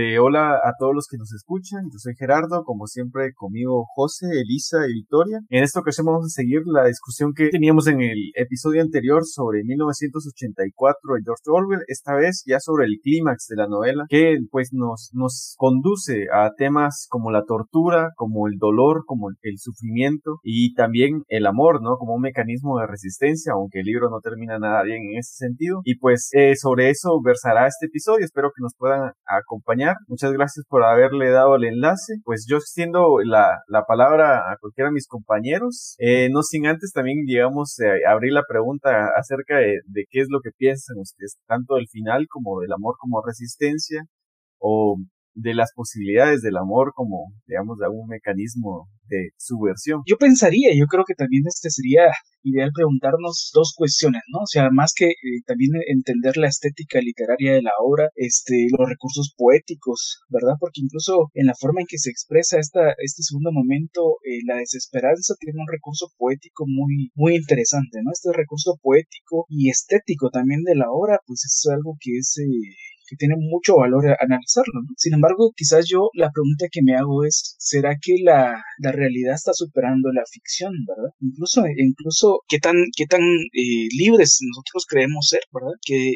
este, hola a todos los que nos escuchan. Yo soy Gerardo, como siempre conmigo José, Elisa y Victoria. En esta ocasión vamos a seguir la discusión que teníamos en el episodio anterior sobre 1984 de George Orwell, esta vez ya sobre el clímax de la novela, que pues nos, nos conduce a temas como la tortura, como el dolor, como el sufrimiento y también el amor, ¿no? Como un mecanismo de resistencia, aunque el libro no termina nada bien en ese sentido. Y pues eh, sobre eso versará este episodio. Espero que nos puedan acompañar. Muchas gracias por haberle dado el enlace. Pues yo extiendo la, la palabra a cualquiera de mis compañeros. Eh, no sin antes también, digamos, eh, abrir la pregunta acerca de, qué es lo que piensan ustedes, tanto del final como del amor como resistencia, de las posibilidades del amor como, digamos, de algún mecanismo de subversión. Yo pensaría, yo creo que también este sería ideal preguntarnos dos cuestiones, ¿no? O sea, más que eh, también entender la estética literaria de la obra, este, los recursos poéticos, ¿verdad? Porque incluso en la forma en que se expresa esta, este segundo momento, eh, la desesperanza tiene un recurso poético muy, muy interesante, ¿no? Este recurso poético y estético también de la obra, pues es algo que es... Eh, que tiene mucho valor analizarlo. ¿no? Sin embargo, quizás yo la pregunta que me hago es, ¿será que la, la realidad está superando la ficción, verdad? Incluso, incluso qué tan, qué tan eh, libres nosotros creemos ser, ¿verdad? Que,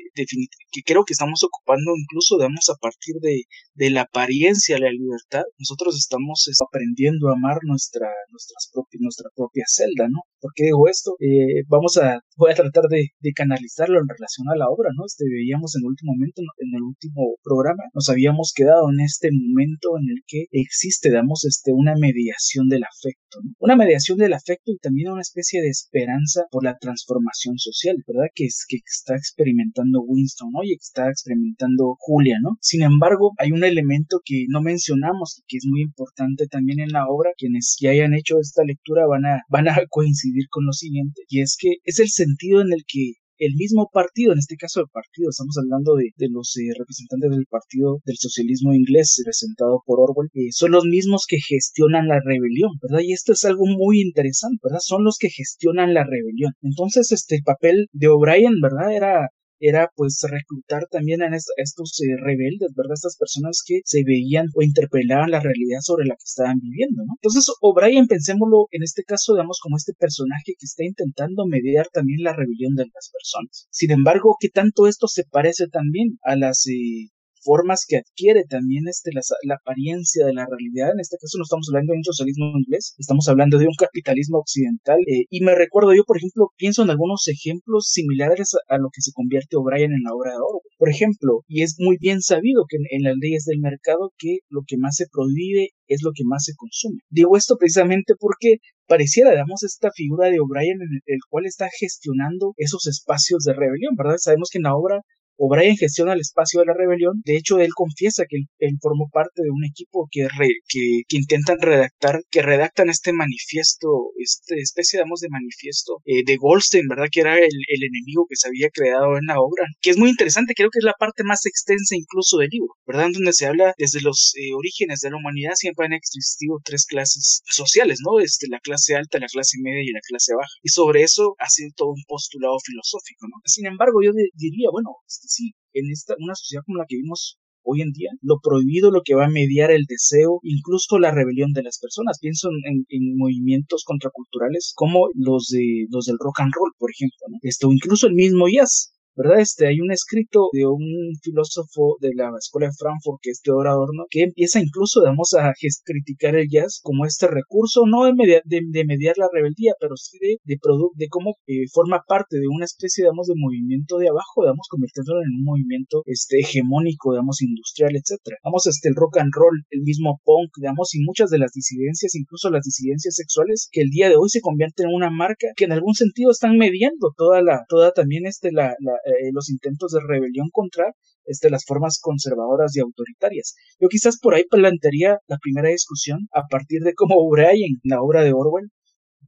que creo que estamos ocupando incluso, digamos, a partir de, de la apariencia de la libertad, nosotros estamos aprendiendo a amar nuestra, nuestras propias, nuestra propia celda, ¿no? ¿Por qué digo esto? Eh, vamos a, voy a tratar de, de, canalizarlo en relación a la obra, ¿no? Este, veíamos en el último momento, en el último programa, nos habíamos quedado en este momento en el que existe, damos este, una mediación del afecto, ¿no? Una mediación del afecto y también una especie de esperanza por la transformación social, ¿verdad? Que es que está experimentando Winston, ¿no? Y que está experimentando Julia, ¿no? Sin embargo, hay un elemento que no mencionamos y que es muy importante también en la obra, quienes ya hayan hecho esta lectura van a, van a coincidir con lo siguiente, y es que es el sentido en el que el mismo partido, en este caso el partido, estamos hablando de, de los eh, representantes del partido del socialismo inglés representado por Orwell, eh, son los mismos que gestionan la rebelión, ¿verdad? Y esto es algo muy interesante, ¿verdad? Son los que gestionan la rebelión. Entonces, este papel de O'Brien, ¿verdad? Era era pues reclutar también a, estos eh, rebeldes, ¿verdad? Estas personas que se veían o interpelaban la realidad sobre la que estaban viviendo, ¿no? Entonces, O'Brien, pensémoslo en este caso, digamos, como este personaje que está intentando mediar también la rebelión de las personas. Sin embargo, ¿qué tanto esto se parece también a las eh, formas que adquiere también este, la, apariencia de la realidad. En este caso no estamos hablando de un socialismo inglés, estamos hablando de un capitalismo occidental. Eh, y me recuerdo yo, por ejemplo, pienso en algunos ejemplos similares a, lo que se convierte O'Brien en la obra de Orwell. Por ejemplo, y es muy bien sabido que en, las leyes del mercado que lo que más se prohíbe es lo que más se consume. Digo esto precisamente porque pareciera, digamos, esta figura de O'Brien en el, cual está gestionando esos espacios de rebelión, ¿verdad? Sabemos que en la obra O'Brien gestiona el espacio de la rebelión. De hecho, él confiesa que él, formó parte de un equipo que, que, intentan redactar, que redactan este manifiesto, esta especie, digamos, de manifiesto eh, de Goldstein, ¿verdad? Que era el, enemigo que se había creado en la obra. Que es muy interesante, creo que es la parte más extensa incluso del libro, ¿verdad? Donde se habla desde los eh, orígenes de la humanidad, siempre han existido tres clases sociales, ¿no? Este, la clase alta, la clase media y la clase baja. Y sobre eso ha sido todo un postulado filosófico, ¿no? Sin embargo, yo diría, bueno, sí, en esta, una sociedad como la que vivimos hoy en día, lo prohibido, lo que va a mediar el deseo, incluso la rebelión de las personas. Pienso en, movimientos contraculturales como los de los del rock and roll, por ejemplo. Esto, incluso el mismo jazz. ¿Verdad? Este, hay un escrito de un filósofo de la Escuela de Frankfurt, que es Theodor Adorno, que empieza incluso, digamos, a criticar el jazz como este recurso, no de, de, mediar la rebeldía, pero sí de, de, de cómo eh, forma parte de una especie, digamos, de movimiento de abajo, digamos, convirtiéndolo en un movimiento este, hegemónico, digamos, industrial, etcétera. Vamos, este, el rock and roll, el mismo punk, digamos, y muchas de las disidencias, incluso las disidencias sexuales, que el día de hoy se convierten en una marca que en algún sentido están mediando toda la, toda también este, la, la eh, los intentos de rebelión contra este, las formas conservadoras y autoritarias. Yo quizás por ahí plantearía la primera discusión a partir de cómo O'Brien, la obra de Orwell,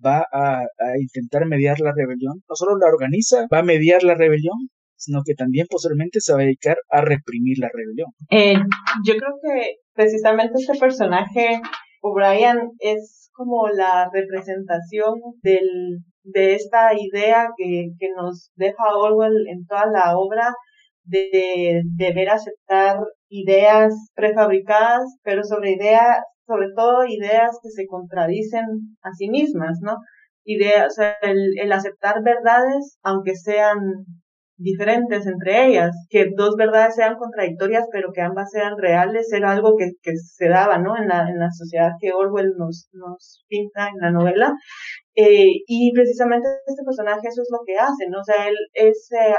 va a, intentar mediar la rebelión. No solo la organiza, va a mediar la rebelión, sino que también posiblemente se va a dedicar a reprimir la rebelión. Eh, yo creo que precisamente este personaje, O'Brien, es como la representación del de esta idea que, que nos deja Orwell en toda la obra de deber aceptar ideas prefabricadas, pero sobre ideas, sobre todo ideas que se contradicen a sí mismas, ¿no? Ideas, el, el aceptar verdades, aunque sean diferentes entre ellas, que dos verdades sean contradictorias, pero que ambas sean reales, era algo que, que se daba, ¿no? En la, en la sociedad que Orwell nos, nos pinta en la novela. Eh, y precisamente este personaje eso es lo que hace, ¿no? O sea, él es eh,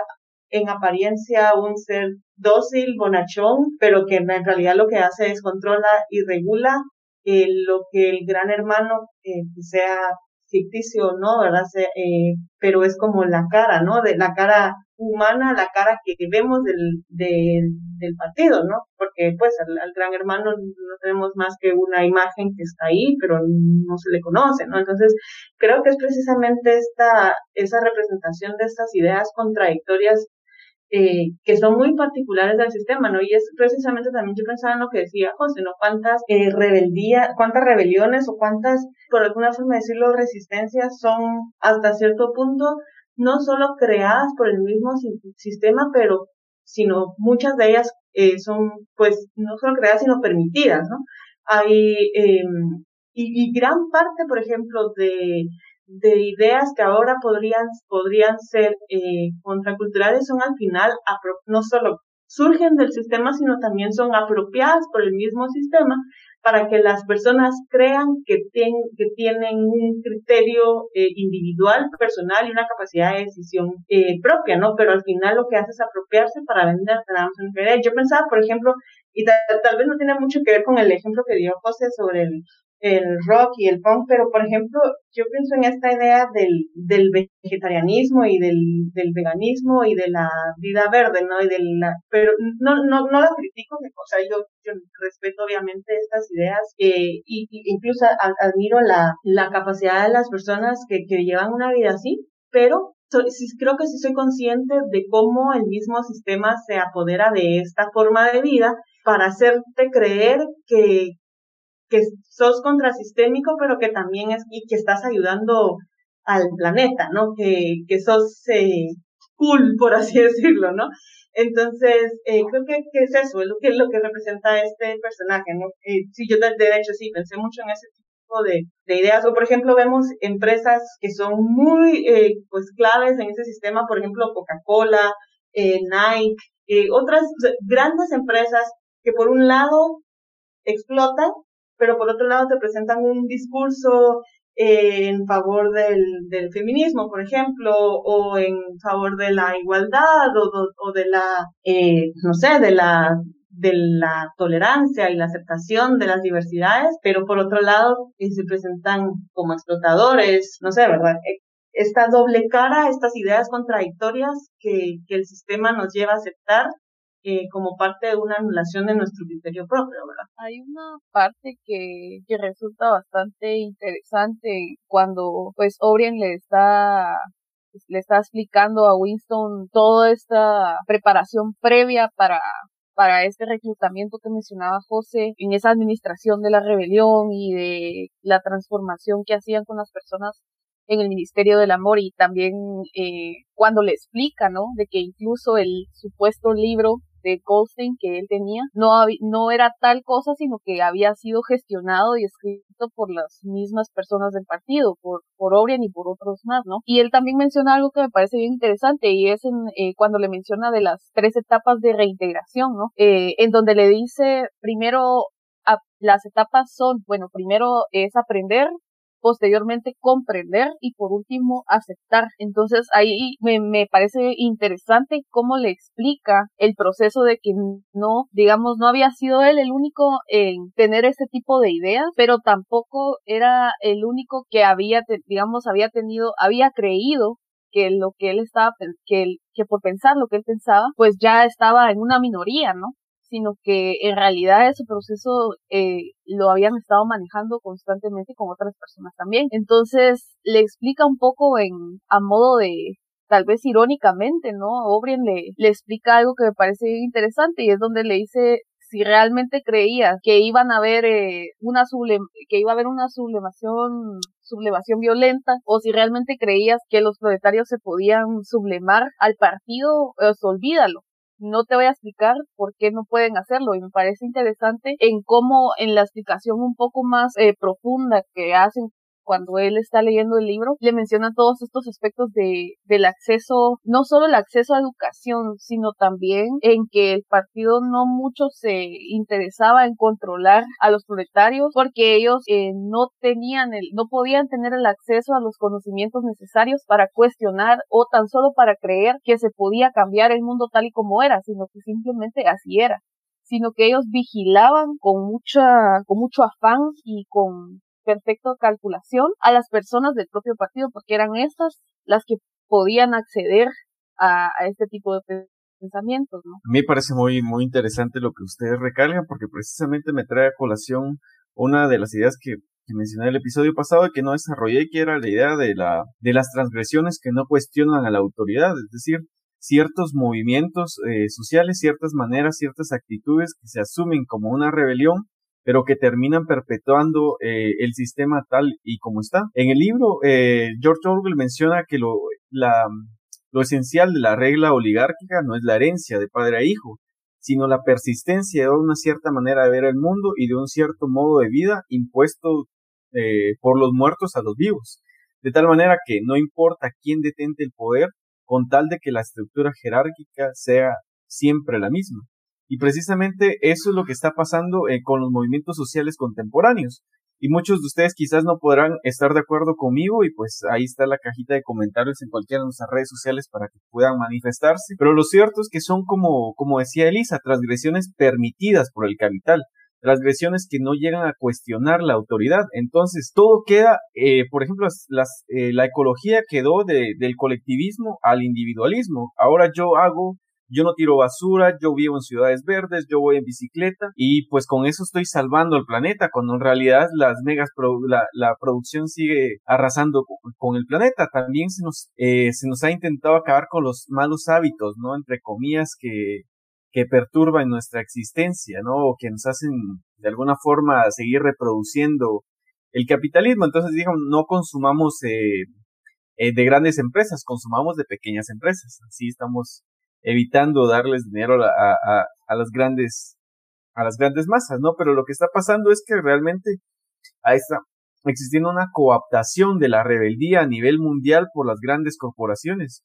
en apariencia un ser dócil, bonachón, pero que en realidad lo que hace es controla y regula eh, lo que el gran hermano, eh, sea ficticio o no, ¿verdad? Eh, pero es como la cara, ¿no? De la cara humana, la cara que vemos del, del, del partido, ¿no? Porque pues al, gran hermano no tenemos más que una imagen que está ahí, pero no se le conoce, ¿no? Entonces, creo que es precisamente esta, esa representación de estas ideas contradictorias eh, que son muy particulares del sistema, ¿no? Y es precisamente también yo pensaba en lo que decía José, ¿no? Cuántas eh, rebeldías, cuántas rebeliones o cuántas, por alguna forma decirlo, resistencias son hasta cierto punto no solo creadas por el mismo sistema, pero sino muchas de ellas eh, son, pues, no solo creadas, sino permitidas, ¿no? Hay, eh, y, y gran parte, por ejemplo, de de ideas que ahora podrían, podrían ser eh, contraculturales son al final no solo surgen del sistema, sino también son apropiadas por el mismo sistema para que las personas crean que, que tienen un criterio eh, individual, personal y una capacidad de decisión eh, propia, ¿no? Pero al final lo que hace es apropiarse para vender. Yo pensaba, por ejemplo, y tal, vez no tiene mucho que ver con el ejemplo que dio José sobre el, el rock y el punk, pero por ejemplo, yo pienso en esta idea del, del vegetarianismo y del, del veganismo y de la vida verde, ¿no? Y de la, pero no, no, no la critico, o sea, yo, respeto obviamente estas ideas eh, y, incluso admiro la, la capacidad de las personas que, que llevan una vida así, pero creo que sí soy consciente de cómo el mismo sistema se apodera de esta forma de vida para hacerte creer que, que sos contrasistémico, pero que también es, y que estás ayudando al planeta, ¿no? Que, que sos eh, cool, por así decirlo, ¿no? Entonces, eh, creo que, que, es eso, es lo que, lo que representa este personaje, ¿no? Eh, sí, yo de, hecho sí, pensé mucho en ese tipo de, de, ideas, o por ejemplo vemos empresas que son muy, eh, pues, claves en ese sistema, por ejemplo, Coca-Cola, eh, Nike, otras grandes empresas que por un lado explotan pero por otro lado te presentan un discurso eh, en favor del, del, feminismo, por ejemplo, o en favor de la igualdad, o, de la, eh, no sé, de la de la tolerancia y la aceptación de las diversidades, pero por otro lado eh, se presentan como explotadores, no sé, ¿verdad? Esta doble cara, estas ideas contradictorias que, que el sistema nos lleva a aceptar eh, como parte de una anulación de nuestro criterio propio, ¿verdad? Hay una parte que, que resulta bastante interesante cuando pues O'Brien le está le está explicando a Winston toda esta preparación previa para para este reclutamiento que mencionaba José en esa administración de la rebelión y de la transformación que hacían con las personas en el Ministerio del Amor y también eh, cuando le explica, ¿no? De que incluso el supuesto libro de Goldstein que él tenía no, no era tal cosa, sino que había sido gestionado y escrito por las mismas personas del partido, por, por Orion y por otros más, ¿no? Y él también menciona algo que me parece bien interesante y es en, eh, cuando le menciona de las tres etapas de reintegración, ¿no? Eh, en donde le dice primero las etapas son, bueno, primero es aprender, posteriormente comprender y por último aceptar. Entonces ahí me, me, parece interesante cómo le explica el proceso de que no, digamos, no había sido él el único en tener ese tipo de ideas, pero tampoco era el único que había, digamos, había tenido, había creído que lo que él estaba, que, que por pensar lo que él pensaba, pues ya estaba en una minoría, ¿no? Sino que en realidad ese proceso eh, lo habían estado manejando constantemente con otras personas también. Entonces le explica un poco en a modo de tal vez irónicamente, ¿no? O'Brien le, le explica algo que me parece interesante y es donde le dice si realmente creía que iban a haber eh, una que iba a haber una sublevación sublevación violenta o si realmente creías que los proletarios se podían sublemar al partido, pues olvídalo no te voy a explicar por qué no pueden hacerlo y me parece interesante en cómo en la explicación un poco más eh, profunda que hacen cuando él está leyendo el libro, le menciona todos estos aspectos de, del acceso, no solo el acceso a educación, sino también en que el partido no mucho se interesaba en controlar a los proletarios porque ellos eh, no tenían el, no podían tener el acceso a los conocimientos necesarios para cuestionar o tan solo para creer que se podía cambiar el mundo tal y como era, sino que simplemente así era sino que ellos vigilaban con mucha, con mucho afán y con perfecta calculación a las personas del propio partido, porque eran estas las que podían acceder a, este tipo de pensamientos. A mí parece muy, muy interesante lo que ustedes recalcan, porque precisamente me trae a colación una de las ideas que, mencioné en el episodio pasado y que no desarrollé, que era la idea de, la, de las transgresiones que no cuestionan a la autoridad, es decir, ciertos movimientos eh, sociales, ciertas maneras, ciertas actitudes que se asumen como una rebelión pero que terminan perpetuando eh, el sistema tal y como está. En el libro, eh, George Orwell menciona que lo, esencial de la regla oligárquica no es la herencia de padre a hijo, sino la persistencia de una cierta manera de ver el mundo y de un cierto modo de vida impuesto eh, por los muertos a los vivos. De tal manera que no importa quién detente el poder, con tal de que la estructura jerárquica sea siempre la misma. Y precisamente eso es lo que está pasando eh, con los movimientos sociales contemporáneos. Y muchos de ustedes quizás no podrán estar de acuerdo conmigo y pues ahí está la cajita de comentarios en cualquiera de nuestras redes sociales para que puedan manifestarse. Pero lo cierto es que son como, como decía Elisa, transgresiones permitidas por el capital transgresiones que no llegan a cuestionar la autoridad. Entonces, todo queda, eh, por ejemplo, eh, la ecología quedó de, del colectivismo al individualismo. Ahora yo hago yo no tiro basura, yo vivo en ciudades verdes, yo voy en bicicleta y pues con eso estoy salvando el planeta, cuando en realidad las megas la, producción sigue arrasando con, el planeta. También se nos, eh, se nos ha intentado acabar con los malos hábitos, ¿no? Entre comillas que, que perturban nuestra existencia, ¿no? O que nos hacen de alguna forma seguir reproduciendo el capitalismo. Entonces, digamos, no consumamos eh, eh, de grandes empresas, consumamos de pequeñas empresas. Así estamos evitando darles dinero a, a, las grandes a las grandes masas, ¿no? Pero lo que está pasando es que realmente ahí está existiendo una coaptación de la rebeldía a nivel mundial por las grandes corporaciones,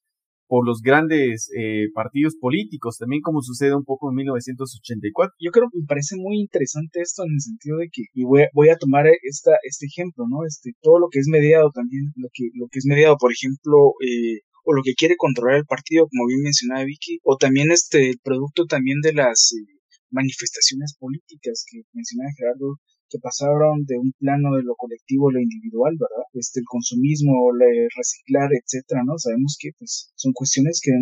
por los grandes eh, partidos políticos, también como sucede un poco en 1984. Yo creo que me parece muy interesante esto en el sentido de que, y voy a, voy a tomar esta, este ejemplo, ¿no? Este, todo lo que es mediado también, lo que, lo que es mediado, por ejemplo, eh, o lo que quiere controlar el partido, como bien mencionaba Vicky, o también este el producto también de las eh, manifestaciones políticas que mencionaba Gerardo que pasaron de un plano de lo colectivo a lo individual, ¿verdad? Este, el consumismo, el reciclar, etcétera, ¿no? Sabemos que, pues, son cuestiones que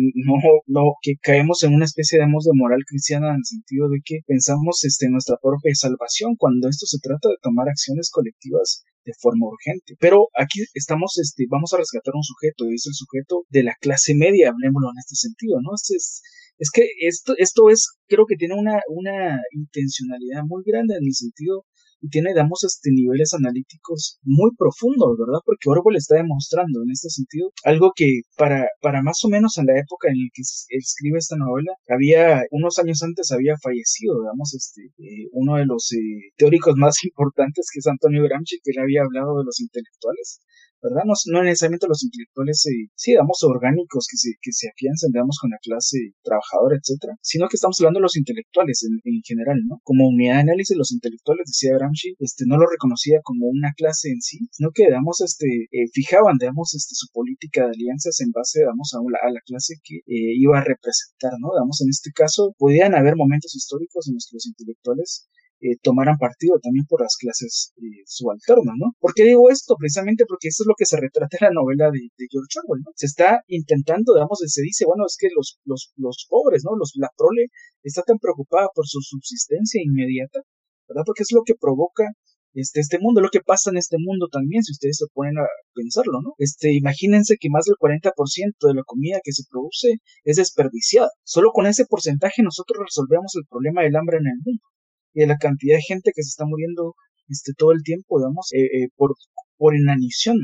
no, que caemos en una especie, digamos, de moral cristiana en el sentido de que pensamos, este, nuestra propia salvación cuando esto se trata de tomar acciones colectivas de forma urgente. Pero aquí estamos, este, vamos a rescatar un sujeto, y es el sujeto de la clase media, hablemoslo en este sentido, ¿no? Es, es, que esto, esto es, creo que tiene una, una intencionalidad muy grande en el sentido y tiene, digamos, este, niveles analíticos muy profundos, ¿verdad? Porque Orwell está demostrando en este sentido algo que para, para más o menos en la época en la que escribe esta novela, había, unos años antes había fallecido, digamos, este, eh, uno de los eh, teóricos más importantes que es Antonio Gramsci, que le había hablado de los intelectuales. ¿Verdad? No, no necesariamente los intelectuales, eh, sí, digamos, orgánicos que se, que se afianzan, digamos, con la clase trabajadora, etcétera, sino que estamos hablando de los intelectuales en, en, general, ¿no? Como unidad de análisis, los intelectuales, decía Gramsci, este, no lo reconocía como una clase en sí, sino que, digamos, este, eh, fijaban, digamos, este, su política de alianzas en base, a, a la clase que eh, iba a representar, ¿no? Digamos, en este caso, podían haber momentos históricos en los que los intelectuales eh, tomaran partido también por las clases eh, subalternas, ¿no? ¿Por qué digo esto? Precisamente porque eso es lo que se retrata en la novela de, George Orwell, ¿no? Se está intentando, digamos, se dice, bueno, es que los, los, los pobres, ¿no? Los, la prole está tan preocupada por su subsistencia inmediata, ¿verdad? Porque es lo que provoca este, este mundo, lo que pasa en este mundo también, si ustedes se ponen a pensarlo, ¿no? Este, imagínense que más del 40% de la comida que se produce es desperdiciada. Solo con ese porcentaje nosotros resolvemos el problema del hambre en el mundo y de la cantidad de gente que se está muriendo este, todo el tiempo, digamos, eh, eh, por, por inanición.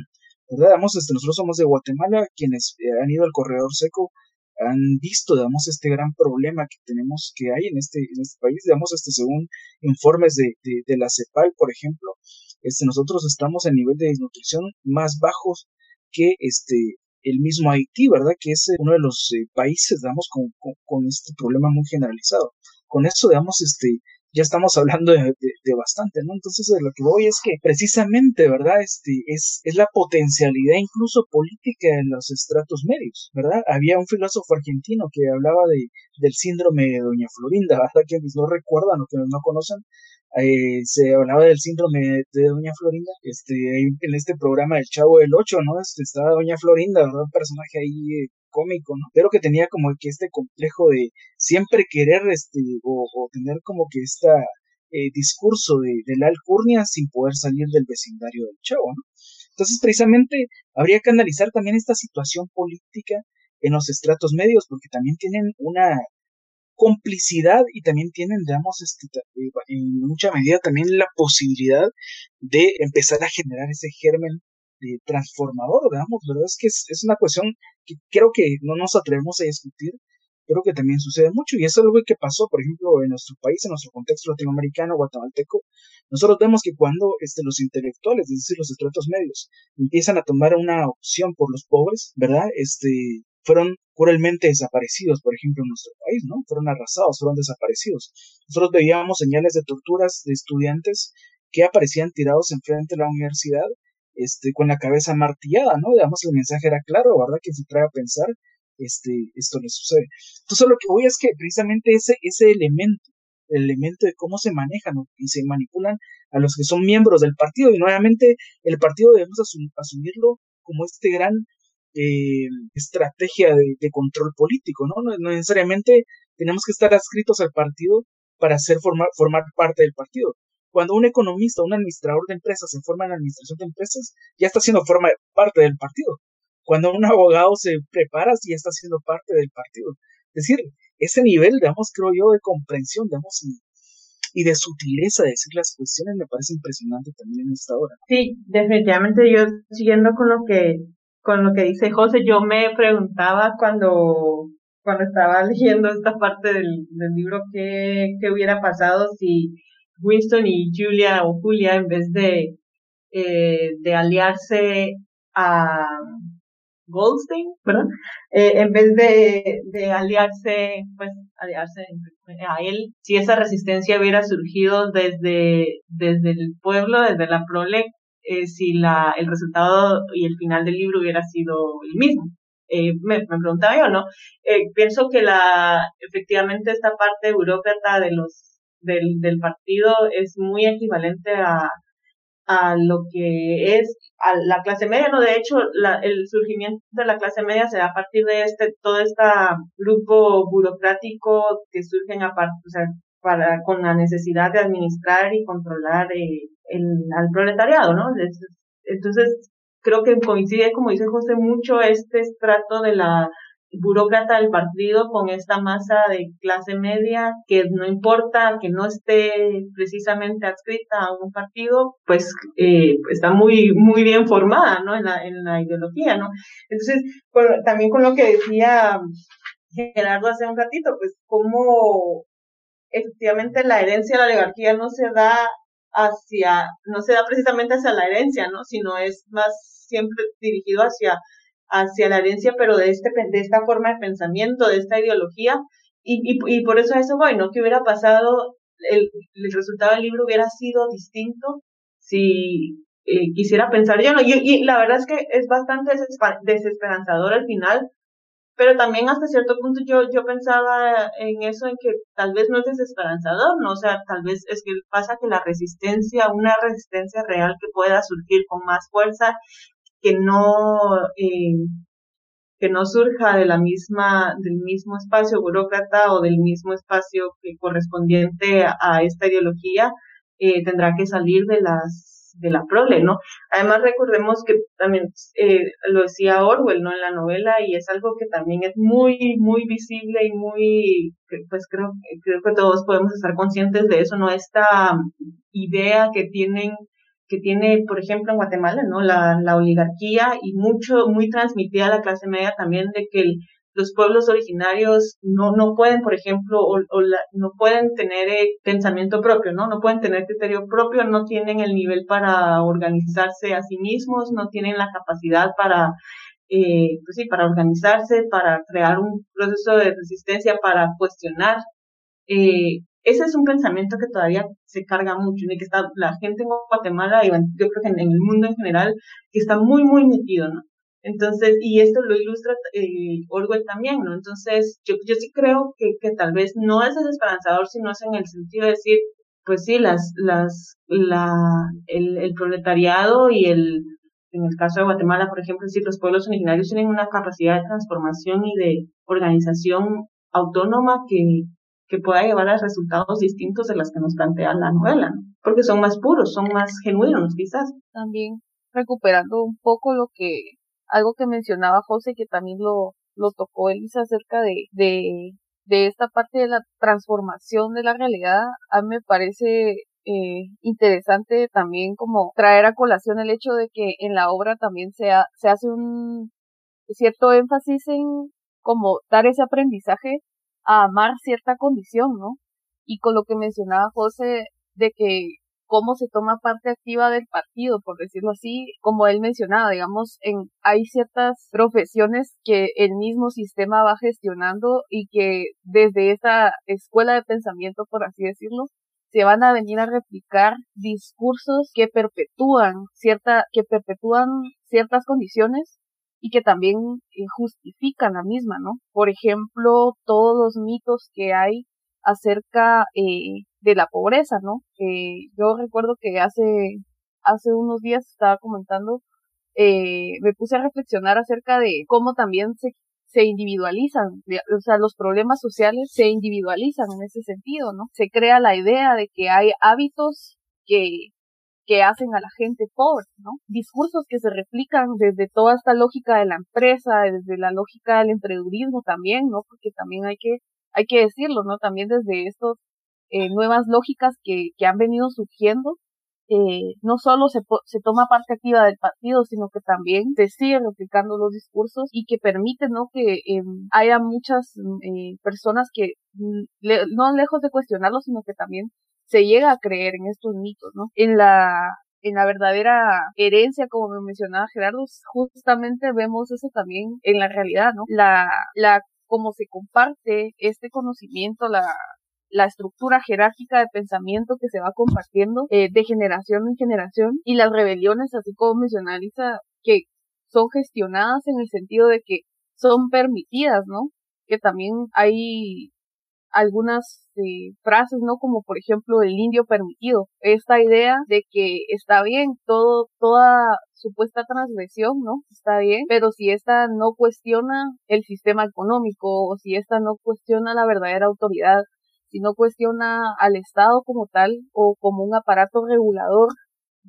¿verdad? Digamos, este, nosotros somos de Guatemala, quienes eh, han ido al corredor seco han visto, digamos, este gran problema que tenemos, que hay en este, en este país, digamos, este, según informes de, de, la CEPAL, por ejemplo, este, nosotros estamos en nivel de desnutrición más bajos que este, el mismo Haití, ¿verdad? Que es uno de los eh, países, digamos, con, con, con, este problema muy generalizado. Con eso, digamos, este, ya estamos hablando de, bastante, ¿no? Entonces, de lo que voy es que precisamente, ¿verdad? Este, es, es la potencialidad incluso política en los estratos medios, ¿verdad? Había un filósofo argentino que hablaba de, del síndrome de Doña Florinda, ¿verdad? Quienes no recuerdan o quienes no conocen, eh, se hablaba del síndrome de Doña Florinda, este, en este programa del Chavo del Ocho, ¿no? Este, estaba Doña Florinda, ¿verdad? Un personaje ahí eh, cómico, ¿no? Pero que tenía como que este complejo de siempre querer, este, o, tener como que este discurso de, de, la alcurnia sin poder salir del vecindario del chavo, ¿no? Entonces, precisamente, habría que analizar también esta situación política en los estratos medios, porque también tienen una complicidad y también tienen, digamos, este, eh, en mucha medida también la posibilidad de empezar a generar ese germen de transformador, digamos, ¿verdad? Es que es, una cuestión que creo que no nos atrevemos a discutir, creo que también sucede mucho y es algo que pasó, por ejemplo, en nuestro país, en nuestro contexto latinoamericano, guatemalteco, nosotros vemos que cuando este, los intelectuales, es decir, los estratos medios, empiezan a tomar una opción por los pobres, ¿verdad? Este, fueron cruelmente desaparecidos, por ejemplo, en nuestro país, ¿no? Fueron arrasados, fueron desaparecidos. Nosotros veíamos señales de torturas de estudiantes que aparecían tirados enfrente de la universidad este, con la cabeza martillada, ¿no? Digamos, el mensaje era claro, ¿verdad? Que se trae a pensar, este, esto le sucede. Entonces, lo que voy es que precisamente ese, ese elemento, el elemento de cómo se manejan y se manipulan a los que son miembros del partido, y nuevamente el partido debemos asumirlo como este gran eh, estrategia de, control político, ¿no? ¿no? necesariamente tenemos que estar adscritos al partido para ser formar, formar parte del partido. Cuando un economista, un administrador de empresas se forma en administración de empresas, ya está siendo forma parte del partido. Cuando un abogado se prepara, ya está siendo parte del partido. Es decir, ese nivel, digamos, creo yo, de comprensión, digamos, y, de sutileza de decir las cuestiones me parece impresionante también en esta hora. Sí, definitivamente yo siguiendo con lo que con lo que dice José, yo me preguntaba cuando cuando estaba leyendo esta parte del, del libro qué, qué hubiera pasado si Winston y Julia o Julia en vez de, eh, de aliarse a Goldstein, ¿verdad? Eh, en vez de, de aliarse, pues, aliarse a él, si esa resistencia hubiera surgido desde, desde el pueblo, desde la prole, eh, si la, el resultado y el final del libro hubiera sido el mismo. Eh, me, me, preguntaba yo, ¿no? Eh, pienso que la, efectivamente esta parte burócrata de los del, del partido es muy equivalente a, a lo que es a la clase media, ¿no? De hecho, la, el surgimiento de la clase media se da a partir de este, todo este grupo burocrático que surgen a o sea, para, con la necesidad de administrar y controlar eh, el, al proletariado, ¿no? Entonces, creo que coincide, como dice José, mucho este estrato de la burócrata del partido con esta masa de clase media que no importa que no esté precisamente adscrita a un partido, pues eh, está muy muy bien formada, ¿no? En la, en la ideología, ¿no? Entonces, también con lo que decía Gerardo hace un ratito, pues cómo efectivamente la herencia de la oligarquía no se da hacia, no se da precisamente hacia la herencia, ¿no? Sino es más siempre dirigido hacia hacia la herencia, pero de, este, de esta forma de pensamiento, de esta ideología, y, y, por eso eso voy, ¿no? Que hubiera pasado, el, el resultado del libro hubiera sido distinto si eh, quisiera pensar yo, ¿no? Y, y, la verdad es que es bastante desesperanzador al final, pero también hasta cierto punto yo, yo pensaba en eso, en que tal vez no es desesperanzador, ¿no? O sea, tal vez es que pasa que la resistencia, una resistencia real que pueda surgir con más fuerza que no, eh, que no surja de la misma, del mismo espacio burócrata o del mismo espacio que correspondiente a, esta ideología, eh, tendrá que salir de las de la prole, ¿no? Además recordemos que también eh, lo decía Orwell, ¿no? En la novela y es algo que también es muy, muy visible y muy, pues creo, creo que todos podemos estar conscientes de eso, ¿no? Esta idea que tienen que tiene, por ejemplo, en Guatemala, ¿no? La, la oligarquía y mucho, muy transmitida a la clase media también de que los pueblos originarios no, no pueden, por ejemplo, o, no pueden tener eh, pensamiento propio, ¿no? No pueden tener criterio propio, no tienen el nivel para organizarse a sí mismos, no tienen la capacidad para, eh, pues sí, para organizarse, para crear un proceso de resistencia, para cuestionar. Eh, ese es un pensamiento que todavía se carga mucho y que está la gente en Guatemala y yo creo que en, el mundo en general que está muy muy metido, ¿no? Entonces, y esto lo ilustra eh, Orwell también, ¿no? Entonces, yo, yo sí creo que, que tal vez no es desesperanzador, sino es en el sentido de decir, pues sí, las, las, la, el, proletariado y el, en el caso de Guatemala, por ejemplo, los pueblos originarios tienen una capacidad de transformación y de organización autónoma que, que pueda llevar a resultados distintos de las que nos plantea la novela, porque son más puros, son más genuinos quizás. También recuperando un poco lo que, algo que mencionaba José, que también lo, lo tocó Elisa acerca de, de, de esta parte de la transformación de la realidad, a mí me parece eh, interesante también como traer a colación el hecho de que en la obra también se, se hace un cierto énfasis en como dar ese aprendizaje a amar cierta condición, ¿no? Y con lo que mencionaba José de que cómo se toma parte activa del partido, por decirlo así, como él mencionaba, digamos, en hay ciertas profesiones que el mismo sistema va gestionando y que desde esta escuela de pensamiento, por así decirlo, se van a venir a replicar discursos que perpetúan cierta que perpetúan ciertas condiciones y que también eh, justifican la misma, ¿no? Por ejemplo, todos los mitos que hay acerca eh, de la pobreza, ¿no? Eh, yo recuerdo que hace, hace unos días estaba comentando, eh, me puse a reflexionar acerca de cómo también se, se individualizan, o sea, los problemas sociales se individualizan en ese sentido, ¿no? Se crea la idea de que hay hábitos que que hacen a la gente pobre, ¿no? Discursos que se replican desde toda esta lógica de la empresa, desde la lógica del emprendedurismo también, ¿no? Porque también hay que, hay que decirlo, ¿no? También desde estas eh, nuevas lógicas que, que han venido surgiendo, eh, no solo se, se toma parte activa del partido, sino que también se sigue replicando los discursos y que permite, ¿no? Que eh, haya muchas eh, personas que, mm, no lejos de cuestionarlo, sino que también se llega a creer en estos mitos, ¿no? En la en la verdadera herencia, como me mencionaba Gerardo, justamente vemos eso también en la realidad, ¿no? La, la, cómo se comparte este conocimiento, la, la estructura jerárquica de pensamiento que se va compartiendo eh, de generación en generación y las rebeliones, así como mencionaba Lisa, que son gestionadas en el sentido de que son permitidas, ¿no? Que también hay algunas eh, frases, ¿no? Como por ejemplo el indio permitido. Esta idea de que está bien todo, toda supuesta transgresión, ¿no? Está bien, pero si esta no cuestiona el sistema económico o si esta no cuestiona la verdadera autoridad, si no cuestiona al Estado como tal o como un aparato regulador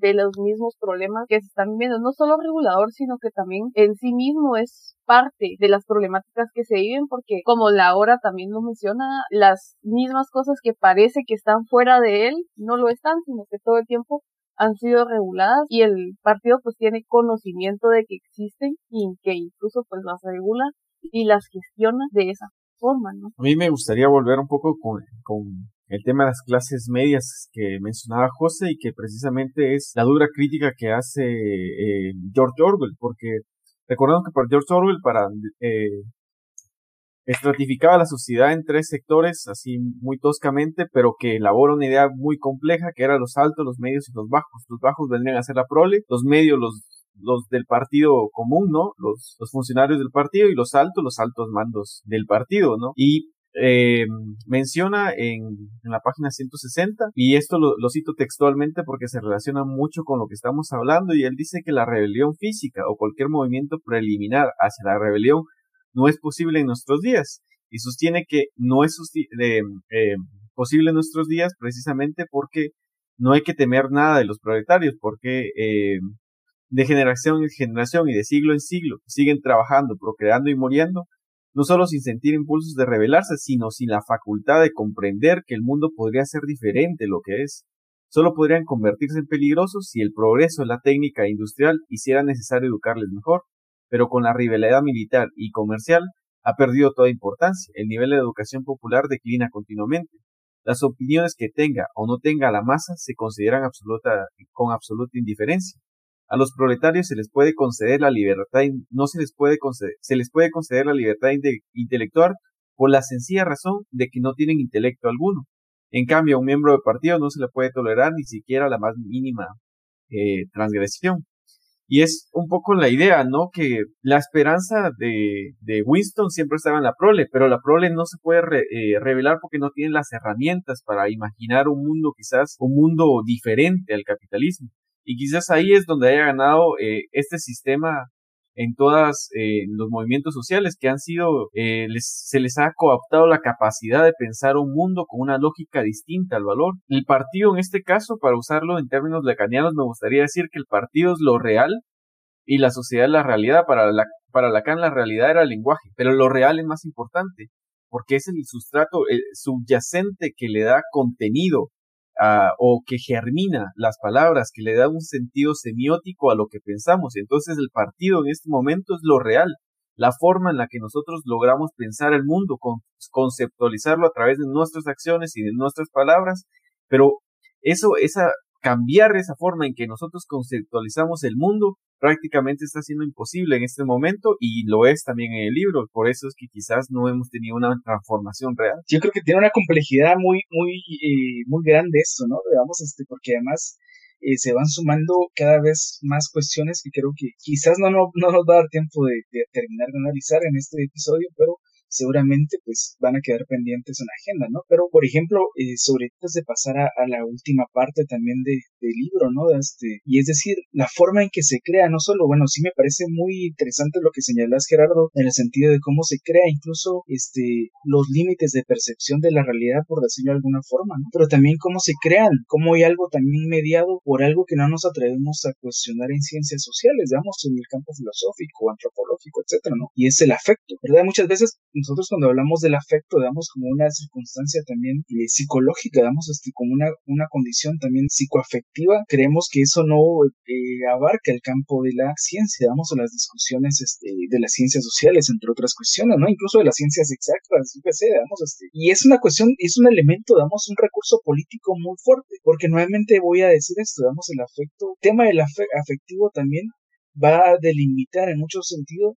de los mismos problemas que se están viviendo, no solo regulador, sino que también en sí mismo es parte de las problemáticas que se viven, porque como la hora también lo menciona, las mismas cosas que parece que están fuera de él no lo están, sino que todo el tiempo han sido reguladas y el partido pues tiene conocimiento de que existen y que incluso pues las regula y las gestiona de esa forma, ¿no? A mí me gustaría volver un poco con, con el tema de las clases medias que mencionaba José y que precisamente es la dura crítica que hace eh, George Orwell, porque recordando que para George Orwell para eh, estratificaba la sociedad en tres sectores, así muy toscamente, pero que elabora una idea muy compleja, que era los altos, los medios y los bajos. Los bajos vendrían a ser la prole, los medios los los del partido común, ¿no? Los, los funcionarios del partido y los altos, los altos mandos del partido, ¿no? Y eh, menciona en, la página 160, y esto lo, cito textualmente porque se relaciona mucho con lo que estamos hablando, y él dice que la rebelión física o cualquier movimiento preliminar hacia la rebelión no es posible en nuestros días, y sostiene que no es eh, eh, posible en nuestros días precisamente porque no hay que temer nada de los proletarios, porque eh, de generación en generación y de siglo en siglo siguen trabajando, procreando y muriendo, no solo sin sentir impulsos de rebelarse, sino sin la facultad de comprender que el mundo podría ser diferente de lo que es. Solo podrían convertirse en peligrosos si el progreso de la técnica industrial hiciera necesario educarles mejor, pero con la rivalidad militar y comercial ha perdido toda importancia. El nivel de educación popular declina continuamente. Las opiniones que tenga o no tenga la masa se consideran absoluta, con absoluta indiferencia. A los proletarios se les puede conceder la libertad, no se les puede conceder, se les puede conceder la libertad intelectual por la sencilla razón de que no tienen intelecto alguno. En cambio, a un miembro del partido no se le puede tolerar ni siquiera la más mínima eh, transgresión. Y es un poco la idea, ¿no? Que la esperanza de, de Winston siempre estaba en la prole, pero la prole no se puede eh, revelar porque no tiene las herramientas para imaginar un mundo quizás, un mundo diferente al capitalismo. Y quizás ahí es donde haya ganado eh, este sistema en todos eh, los movimientos sociales que han sido, eh, se les ha cooptado la capacidad de pensar un mundo con una lógica distinta al valor. El partido, en este caso, para usarlo en términos lacanianos, me gustaría decir que el partido es lo real y la sociedad es la realidad. Para, la, para Lacan la realidad era el lenguaje, pero lo real es más importante porque es el sustrato subyacente que le da contenido o que germina las palabras, que le da un sentido semiótico a lo que pensamos. Entonces el partido en este momento es lo real, la forma en la que nosotros logramos pensar el mundo, con, conceptualizarlo a través de nuestras acciones y de nuestras palabras, pero eso, esa, cambiar esa forma en que nosotros conceptualizamos el mundo prácticamente está siendo imposible en este momento y lo es también en el libro. Por eso es que quizás no hemos tenido una transformación real. Yo creo que tiene una complejidad muy, muy, eh, muy grande esto, ¿no? Digamos, este, porque además eh, se van sumando cada vez más cuestiones que creo que quizás no, no, no nos va a dar tiempo de, de terminar de analizar en este episodio, pero seguramente pues van a quedar pendientes en la agenda, ¿no? Pero, por ejemplo, eh, sobre antes de pasar a, la última parte también de, del libro, ¿no? Este, y es decir, la forma en que se crea, no solo, bueno, sí me parece muy interesante lo que señalas, Gerardo, en el sentido de cómo se crea incluso este, los límites de percepción de la realidad, por decirlo de alguna forma, ¿no? Pero también cómo se crean, cómo hay algo también mediado por algo que no nos atrevemos a cuestionar en ciencias sociales, digamos, en el campo filosófico, antropológico, etcétera, ¿no? Y es el afecto, ¿verdad? Muchas veces nosotros cuando hablamos del afecto damos como una circunstancia también eh, psicológica, damos este, como una, una condición también psicoafectiva, creemos que eso no eh, abarca el campo de la ciencia, damos a las discusiones este, de las ciencias sociales, entre otras cuestiones, ¿no? Incluso de las ciencias exactas, yo sé, damos este, y es una cuestión, es un elemento, damos un recurso político muy fuerte, porque nuevamente voy a decir esto, damos el afecto, el tema del afectivo también va a delimitar en muchos sentidos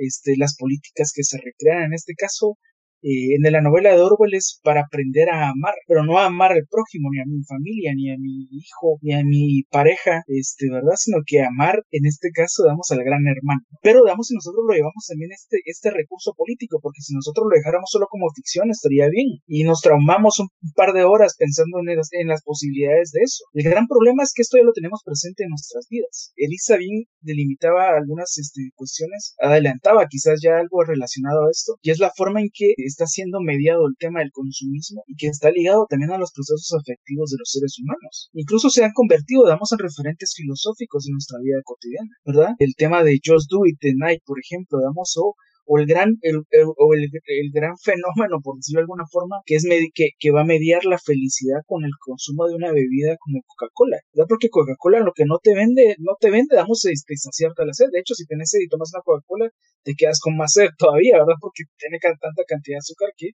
este, las políticas que se recrean. En este caso, eh, en la novela de Orwell es para aprender a amar, pero no a amar al prójimo, ni a mi familia, ni a mi hijo, ni a mi pareja, este, ¿verdad? Sino que amar, en este caso, damos al gran hermano. Pero, damos, si nosotros lo llevamos también este, este recurso político, porque si nosotros lo dejáramos solo como ficción, estaría bien. Y nos traumamos un, par de horas pensando en las, en las posibilidades de eso. El gran problema es que esto ya lo tenemos presente en nuestras vidas. Elisa bien delimitaba algunas este, cuestiones, adelantaba quizás ya algo relacionado a esto, y es la forma en que está siendo mediado el tema del consumismo y que está ligado también a los procesos afectivos de los seres humanos. Incluso se han convertido, damos, en referentes filosóficos de nuestra vida cotidiana, ¿verdad? El tema de Just Do It the Night, por ejemplo, damos, o o el gran, el, o el, gran fenómeno, por decirlo de alguna forma, que es que, que va a mediar la felicidad con el consumo de una bebida como Coca-Cola, ¿verdad? Porque Coca-Cola lo que no te vende, no te vende, damos, este, saciarte la sed. De hecho, si tienes sed y tomas una Coca-Cola, te quedas con más sed todavía, ¿verdad? Porque tiene tanta cantidad de azúcar que,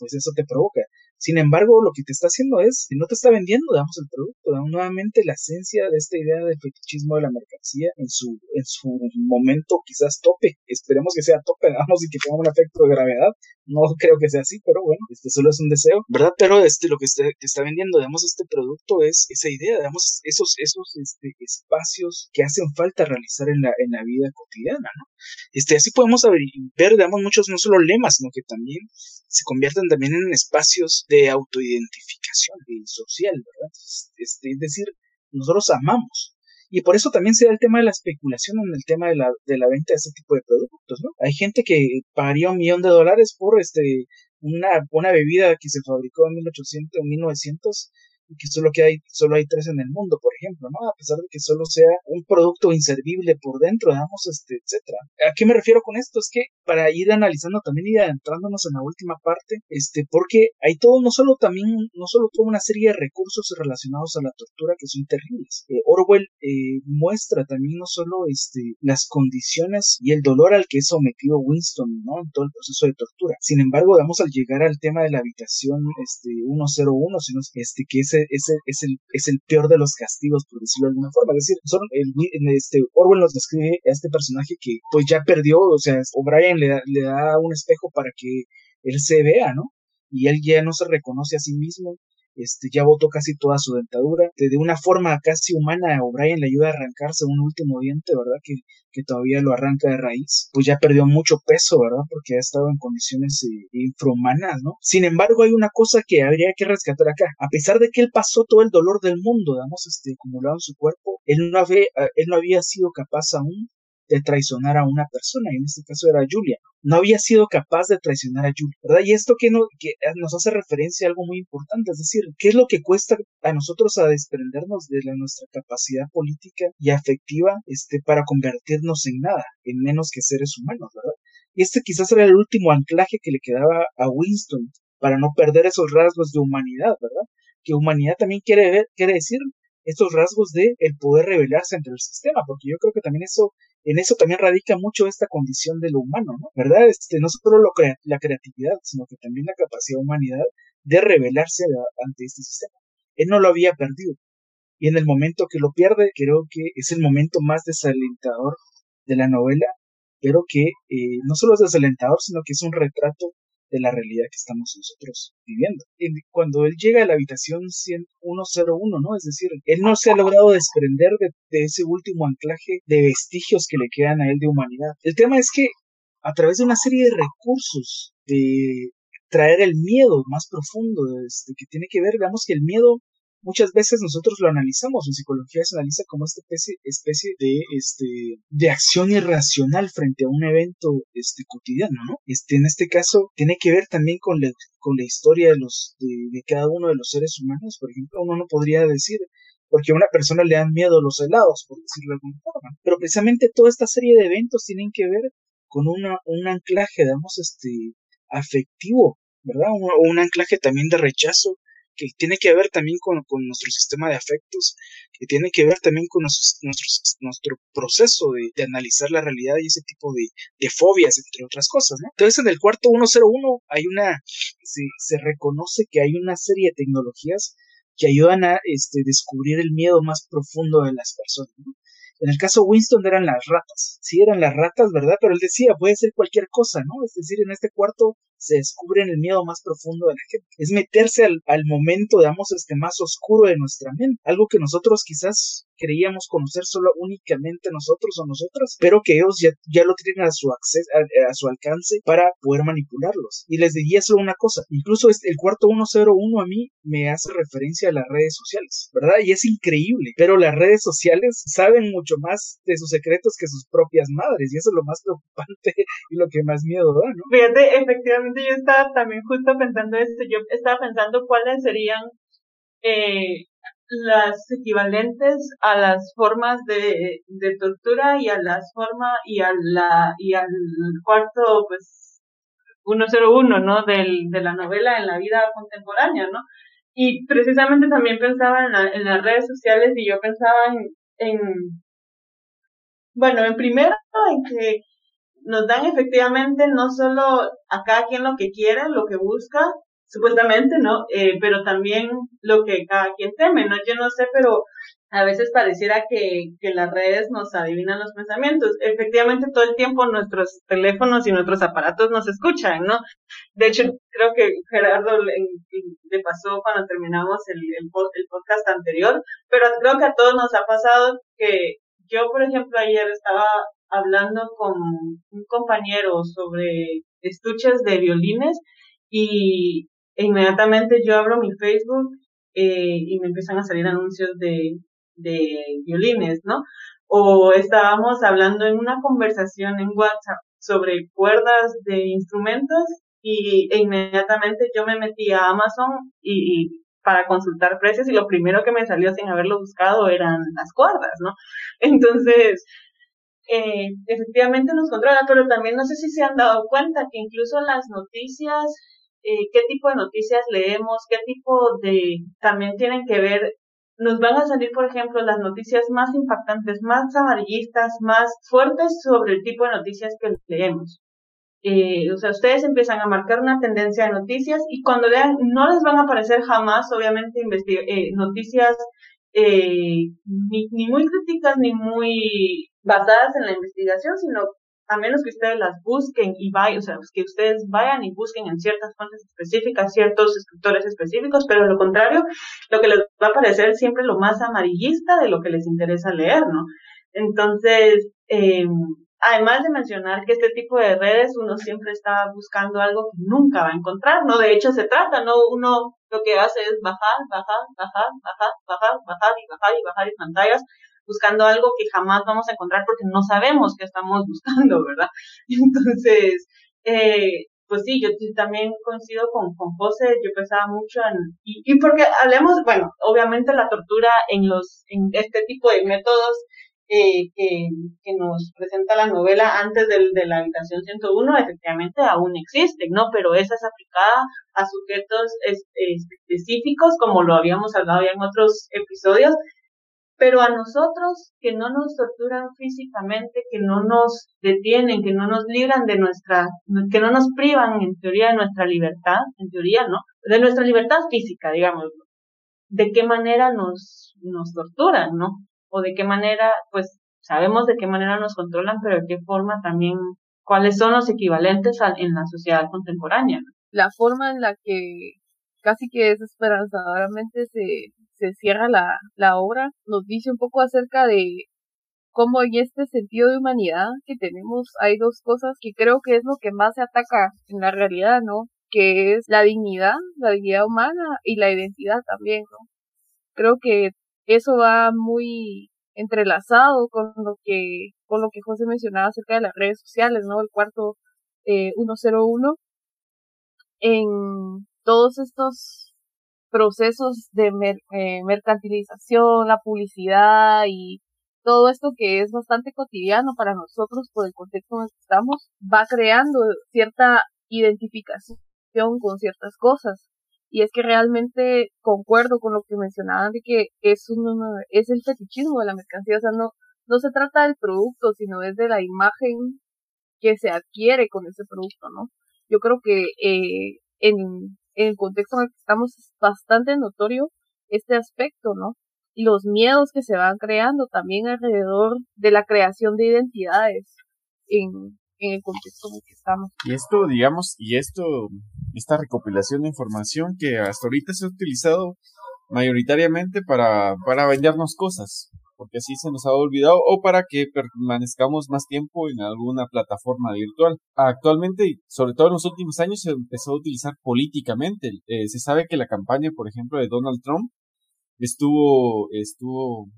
pues eso te provoca. Sin embargo, lo que te está haciendo es, no te está vendiendo, digamos, el producto, nuevamente la esencia de esta idea del fetichismo de la mercancía en su, en su momento quizás tope. Esperemos que sea tope, digamos, y que tenga un efecto de gravedad. No creo que sea así, pero bueno, este solo es un deseo, ¿verdad? Pero este, lo que está, está vendiendo, digamos, este producto es esa idea, digamos, esos, esos este, espacios que hacen falta realizar en la, en la vida cotidiana, ¿no? Este, así podemos ver, digamos, muchos no solo lemas, sino que también se convierten también en espacios de autoidentificación social, ¿verdad? Este, es decir, nosotros amamos. Y por eso también se da el tema de la especulación en el tema de la, de la venta de ese tipo de productos, ¿no? Hay gente que pagaría un millón de dólares por este una, una bebida que se fabricó en 1800 o 1900 que solo, que hay, solo hay tres en el mundo, por ejemplo, ¿no? A pesar de que solo sea un producto inservible por dentro, digamos, este, etcétera. ¿A qué me refiero con esto? Es que para ir analizando también y adentrándonos en la última parte, este, porque hay todo, no solo también, no solo toda una serie de recursos relacionados a la tortura que son terribles. Eh, Orwell eh, muestra también no solo este, las condiciones y el dolor al que es sometido Winston, ¿no? En todo el proceso de tortura. Sin embargo, vamos al llegar al tema de la habitación este, 101, sino este, que ese, ese es, el, es el peor de los castigos, por decirlo de alguna forma. Es decir, son este, Orwell nos describe a este personaje que pues ya perdió, o sea, O'Brien le, le da un espejo para que él se vea, ¿no? Y él ya no se reconoce a sí mismo, este, ya botó casi toda su dentadura. De, una forma casi humana, O'Brien le ayuda a arrancarse un último diente, ¿verdad? Que, que todavía lo arranca de raíz. Pues ya perdió mucho peso, ¿verdad? Porque ha estado en condiciones eh, infrahumanas, ¿no? Sin embargo, hay una cosa que habría que rescatar acá. A pesar de que él pasó todo el dolor del mundo, digamos, este, acumulado en su cuerpo, él no, había, él no había sido capaz aún de traicionar a una persona, y en este caso era Julia. No había sido capaz de traicionar a Julia, ¿verdad? Y esto que, no, que nos hace referencia a algo muy importante, es decir, ¿qué es lo que cuesta a nosotros a desprendernos de nuestra capacidad política y afectiva este, para convertirnos en nada, en menos que seres humanos, ¿verdad? Y este quizás era el último anclaje que le quedaba a Winston para no perder esos rasgos de humanidad, ¿verdad? Que humanidad también quiere, ver, quiere decir estos rasgos de el poder rebelarse ante el sistema, porque yo creo que también eso en eso también radica mucho esta condición de lo humano, ¿no? ¿Verdad? Este, no solo lo la creatividad, sino que también la capacidad de humanidad de rebelarse ante este sistema. Él no lo había perdido. Y en el momento que lo pierde, creo que es el momento más desalentador de la novela, pero que eh, no solo es desalentador, sino que es un retrato de la realidad que estamos nosotros viviendo. Cuando él llega a la habitación 101, ¿no? Es decir, él no se ha logrado desprender de, ese último anclaje de vestigios que le quedan a él de humanidad. El tema es que a través de una serie de recursos de traer el miedo más profundo, este, que tiene que ver, digamos que el miedo muchas veces nosotros lo analizamos, en psicología se analiza como esta especie, especie de, este, de acción irracional frente a un evento este, cotidiano, ¿no? Este, en este caso tiene que ver también con la, con la historia de, los, de, cada uno de los seres humanos, por ejemplo, uno no podría decir, porque a una persona le dan miedo los helados, por decirlo de alguna forma. Pero precisamente toda esta serie de eventos tienen que ver con una, un anclaje, digamos, este, afectivo, ¿verdad? O un anclaje también de rechazo que tiene que ver también con, nuestro sistema de afectos, que tiene que ver también con nuestro proceso de, analizar la realidad y ese tipo de, fobias, entre otras cosas, ¿no? Entonces en el cuarto 101 hay una, se, se reconoce que hay una serie de tecnologías que ayudan a este, descubrir el miedo más profundo de las personas, ¿no? En el caso Winston eran las ratas. Sí, eran las ratas, ¿verdad? Pero él decía, puede ser cualquier cosa, ¿no? Es decir, en este cuarto se descubre el miedo más profundo de la gente. Es meterse al, al momento, digamos, este más oscuro de nuestra mente. Algo que nosotros quizás creíamos conocer solo únicamente nosotros o nosotras, pero que ellos ya, ya lo tienen a su, acceso, a, su alcance para poder manipularlos. Y les diría solo una cosa, incluso este, el cuarto 101 a mí me hace referencia a las redes sociales, ¿verdad? Y es increíble, pero las redes sociales saben mucho más de sus secretos que sus propias madres, y eso es lo más preocupante y lo que más miedo da, ¿no? Fíjate, efectivamente yo estaba también justo pensando esto, yo estaba pensando cuáles serían eh, las equivalentes a las formas de, tortura y a las formas y a la y al cuarto pues 101 no del de la novela en la vida contemporánea no y precisamente también pensaba en, en las redes sociales y yo pensaba en, en bueno en primero en que nos dan efectivamente no solo a cada quien lo que quiere lo que busca supuestamente, ¿no? Eh, pero también lo que cada quien teme, ¿no? Yo no sé, pero a veces pareciera que, que las redes nos adivinan los pensamientos. Efectivamente, todo el tiempo nuestros teléfonos y nuestros aparatos nos escuchan, ¿no? De hecho, creo que Gerardo le, pasó cuando terminamos el, el podcast anterior, pero creo que a todos nos ha pasado que yo, por ejemplo, ayer estaba hablando con un compañero sobre estuches de violines y inmediatamente yo abro mi Facebook eh, y me empiezan a salir anuncios de, de violines, ¿no? O estábamos hablando en una conversación en WhatsApp sobre cuerdas de instrumentos y e inmediatamente yo me metí a Amazon y, para consultar precios y lo primero que me salió sin haberlo buscado eran las cuerdas, ¿no? Entonces, eh, efectivamente nos controla, pero también no sé si se han dado cuenta que incluso las noticias, eh, qué tipo de noticias leemos, qué tipo de, también tienen que ver, nos van a salir, por ejemplo, las noticias más impactantes, más amarillistas, más fuertes sobre el tipo de noticias que leemos. Eh, o sea, ustedes empiezan a marcar una tendencia de noticias y cuando lean, no les van a aparecer jamás, obviamente, eh, noticias eh, ni, ni muy críticas ni muy basadas en la investigación, sino a menos que ustedes las busquen y vayan, o sea, que ustedes vayan y busquen en ciertas fuentes específicas, ciertos escritores específicos, pero lo contrario, lo que les va a parecer siempre lo más amarillista de lo que les interesa leer, ¿no? Entonces, eh, además de mencionar que este tipo de redes uno siempre está buscando algo que nunca va a encontrar, ¿no? De hecho se trata, ¿no? Uno lo que hace es bajar, bajar, bajar, bajar, bajar, bajar y bajar y bajar y pantallas buscando algo que jamás vamos a encontrar porque no sabemos qué estamos buscando, ¿verdad? Entonces, eh, pues sí, yo también coincido con, José, yo pensaba mucho en, y, porque hablemos, bueno, obviamente la tortura en los, en este tipo de métodos eh, que, que, nos presenta la novela antes del, de la habitación 101 efectivamente aún existe, ¿no? Pero esa es aplicada a sujetos específicos, como lo habíamos hablado ya en otros episodios, pero a nosotros que no nos torturan físicamente, que no nos detienen, que no nos libran de nuestra, que no nos privan en teoría de nuestra libertad, en teoría, ¿no? De nuestra libertad física, digamos. ¿De qué manera nos, nos torturan, ¿no? o de qué manera, pues sabemos de qué manera nos controlan, pero de qué forma también, cuáles son los equivalentes en la sociedad contemporánea. La forma en la que casi que desesperanzadoramente se, se cierra la, la obra nos dice un poco acerca de cómo en este sentido de humanidad que tenemos hay dos cosas que creo que es lo que más se ataca en la realidad, ¿no? Que es la dignidad, la dignidad humana y la identidad también, ¿no? Creo que eso va muy entrelazado con lo que con lo que José mencionaba acerca de las redes sociales, ¿no? El cuarto eh, 101 en todos estos procesos de eh, mercantilización, la publicidad y todo esto que es bastante cotidiano para nosotros por el contexto en el que estamos, va creando cierta identificación con ciertas cosas. Y es que realmente concuerdo con lo que mencionaban de que es, un, es el fetichismo de la mercancía. O sea, no, no se trata del producto, sino es de la imagen que se adquiere con ese producto, ¿no? Yo creo que eh, en, en el contexto en el que estamos es bastante notorio este aspecto, ¿no? Y los miedos que se van creando también alrededor de la creación de identidades en, en el contexto en el que estamos. Y esto, digamos, y esto, esta recopilación de información que hasta ahorita se ha utilizado mayoritariamente para, para vendernos cosas, porque así se nos ha olvidado, o para que permanezcamos más tiempo en alguna plataforma virtual. Actualmente, sobre todo en los últimos años, se empezó a utilizar políticamente. Eh, se sabe que la campaña, por ejemplo, de Donald Trump estuvo, estuvo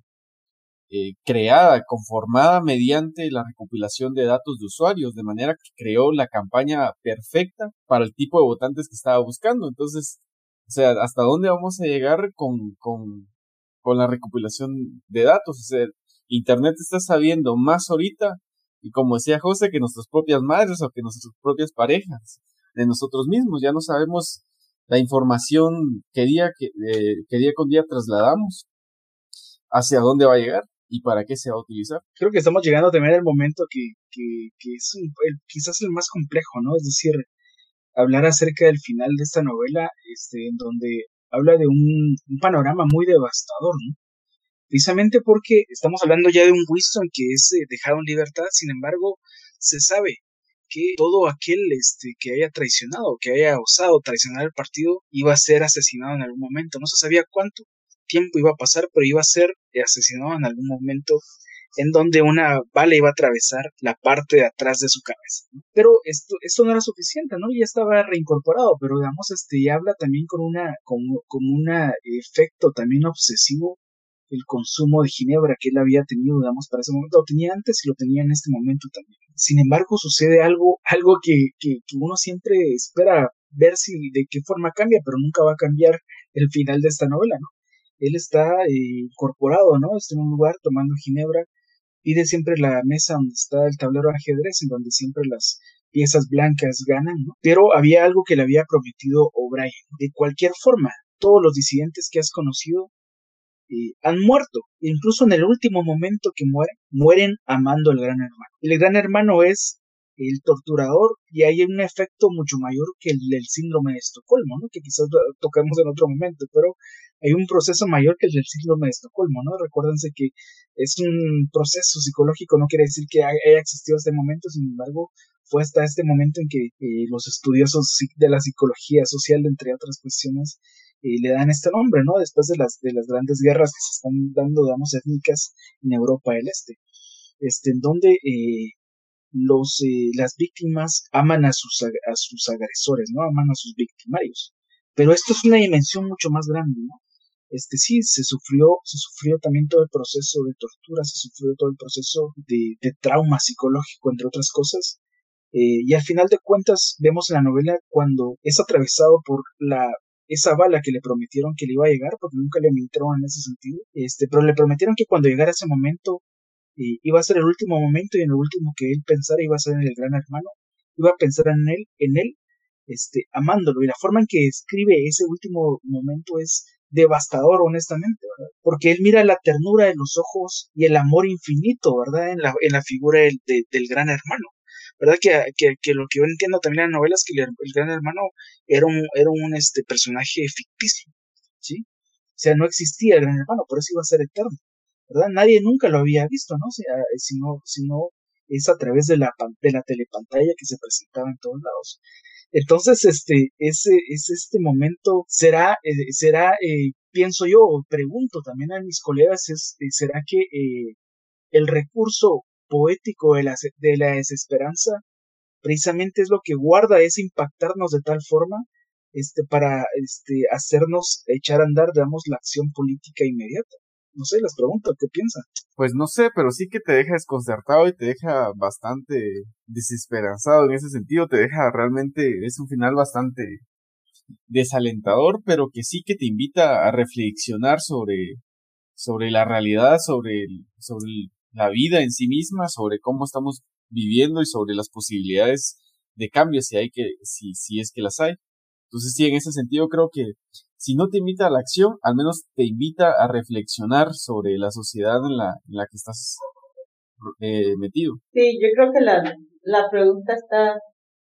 eh, creada, conformada mediante la recopilación de datos de usuarios, de manera que creó la campaña perfecta para el tipo de votantes que estaba buscando. Entonces, o sea, ¿hasta dónde vamos a llegar con, con, con la recopilación de datos? O sea, Internet está sabiendo más ahorita, y como decía José, que nuestras propias madres o que nuestras propias parejas, de nosotros mismos, ya no sabemos la información que día, que, eh, que día con día trasladamos, hacia dónde va a llegar y para qué se va a utilizar. Creo que estamos llegando también al momento que, que, que es el, quizás el más complejo, ¿no? Es decir, hablar acerca del final de esta novela, este, en donde habla de un, panorama muy devastador, ¿no? Precisamente porque estamos hablando ya de un Winston que es eh, dejado en libertad, sin embargo, se sabe que todo aquel este, que haya traicionado, que haya osado traicionar el partido, iba a ser asesinado en algún momento. No se sabía cuánto, tiempo iba a pasar, pero iba a ser asesinado en algún momento en donde una bala iba a atravesar la parte de atrás de su cabeza. Pero esto, esto no era suficiente, ¿no? Ya estaba reincorporado, pero digamos, este, ya habla también con una, como un efecto también obsesivo el consumo de ginebra que él había tenido, digamos, para ese momento, lo tenía antes y lo tenía en este momento también. Sin embargo, sucede algo, algo que, que, que uno siempre espera ver si de qué forma cambia, pero nunca va a cambiar, el final de esta novela, ¿no? Él está eh, incorporado, ¿no? Está en un lugar tomando ginebra, pide siempre la mesa donde está el tablero de ajedrez, en donde siempre las piezas blancas ganan, ¿no? Pero había algo que le había prometido O'Brien. De cualquier forma, todos los disidentes que has conocido eh, han muerto. Incluso en el último momento que mueren, mueren amando al gran hermano. El gran hermano es el torturador y hay un efecto mucho mayor que el del síndrome de Estocolmo, ¿no? que quizás toquemos en otro momento, pero hay un proceso mayor que el del síndrome de Estocolmo, ¿no? Recuérdense que es un proceso psicológico, no quiere decir que haya existido este momento, sin embargo, fue hasta este momento en que eh, los estudiosos de la psicología social, entre otras cuestiones, eh, le dan este nombre, ¿no? Después de las, de las grandes guerras que se están dando, digamos, étnicas en Europa del Este, este en donde eh, los, eh, las víctimas aman a sus, a sus agresores, ¿no? Aman a sus victimarios. Pero esto es una dimensión mucho más grande, ¿no? Este sí, se sufrió, se sufrió también todo el proceso de tortura, se sufrió todo el proceso de, de trauma psicológico, entre otras cosas. Eh, y al final de cuentas vemos en la novela cuando es atravesado por la esa bala que le prometieron que le iba a llegar, porque nunca le mintieron en ese sentido, este, pero le prometieron que cuando llegara ese momento iba a ser el último momento y en el último que él pensara iba a ser en el gran hermano, iba a pensar en él, en él, este, amándolo. Y la forma en que escribe ese último momento es devastador, honestamente, ¿verdad? Porque él mira la ternura de los ojos y el amor infinito, ¿verdad? En la, en la figura del, del gran hermano. ¿Verdad? Que, que, que, lo que yo entiendo también en las novelas que el, gran hermano era un, era un este, personaje ficticio, ¿sí? O sea, no existía el gran hermano, por eso iba a ser eterno. ¿Verdad? Nadie nunca lo había visto, ¿no? Si, sino, sino es a través de la, de la telepantalla que se presentaba en todos lados. Entonces, este, ese, es este momento será, eh, será, eh, pienso yo, pregunto también a mis colegas, es, eh, será que el recurso poético de la, de la desesperanza precisamente es lo que guarda es impactarnos de tal forma este, para este, hacernos echar a andar, digamos, la acción política inmediata. No sé, les pregunto, ¿qué piensan? Pues no sé, pero sí que te deja desconcertado y te deja bastante desesperanzado en ese sentido, te deja realmente, es un final bastante desalentador, pero que sí que te invita a reflexionar sobre, sobre la realidad, sobre, sobre la vida en sí misma, sobre cómo estamos viviendo y sobre las posibilidades de cambio si hay que, si, si es que las hay. Entonces sí, en ese sentido creo que si no te invita a la acción, al menos te invita a reflexionar sobre la sociedad en la, en la que estás eh, metido. Sí, yo creo que la, la pregunta está,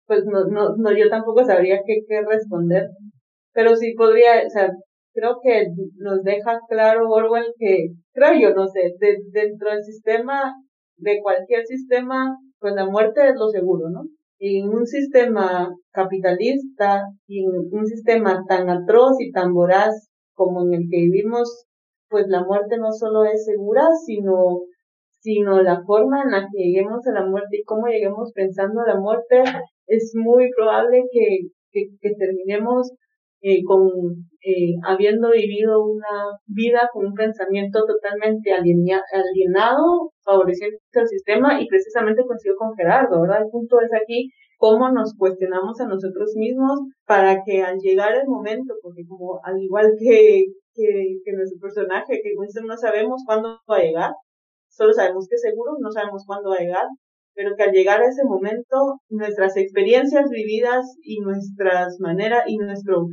pues no, no, no yo tampoco sabría qué, qué responder, pero sí podría, o sea, creo que nos deja claro Orwell que, creo yo, no sé, dentro del sistema, de cualquier sistema, pues la muerte es lo seguro, ¿no? En un sistema capitalista en un sistema tan atroz y tan voraz como en el que vivimos, pues la muerte no solo es segura, sino, sino la forma en la que lleguemos a la muerte y cómo lleguemos pensando a la muerte, es muy probable que, que, que terminemos eh, con eh, habiendo vivido una vida con un pensamiento totalmente alienado, favoreciendo el sistema y precisamente coincido con Gerardo, ¿verdad? El punto es aquí cómo nos cuestionamos a nosotros mismos para que al llegar el momento, porque como al igual que, que, que nuestro personaje, que no sabemos cuándo va a llegar, solo sabemos que seguro, no sabemos cuándo va a llegar, pero que al llegar a ese momento, nuestras experiencias vividas y nuestras maneras y nuestro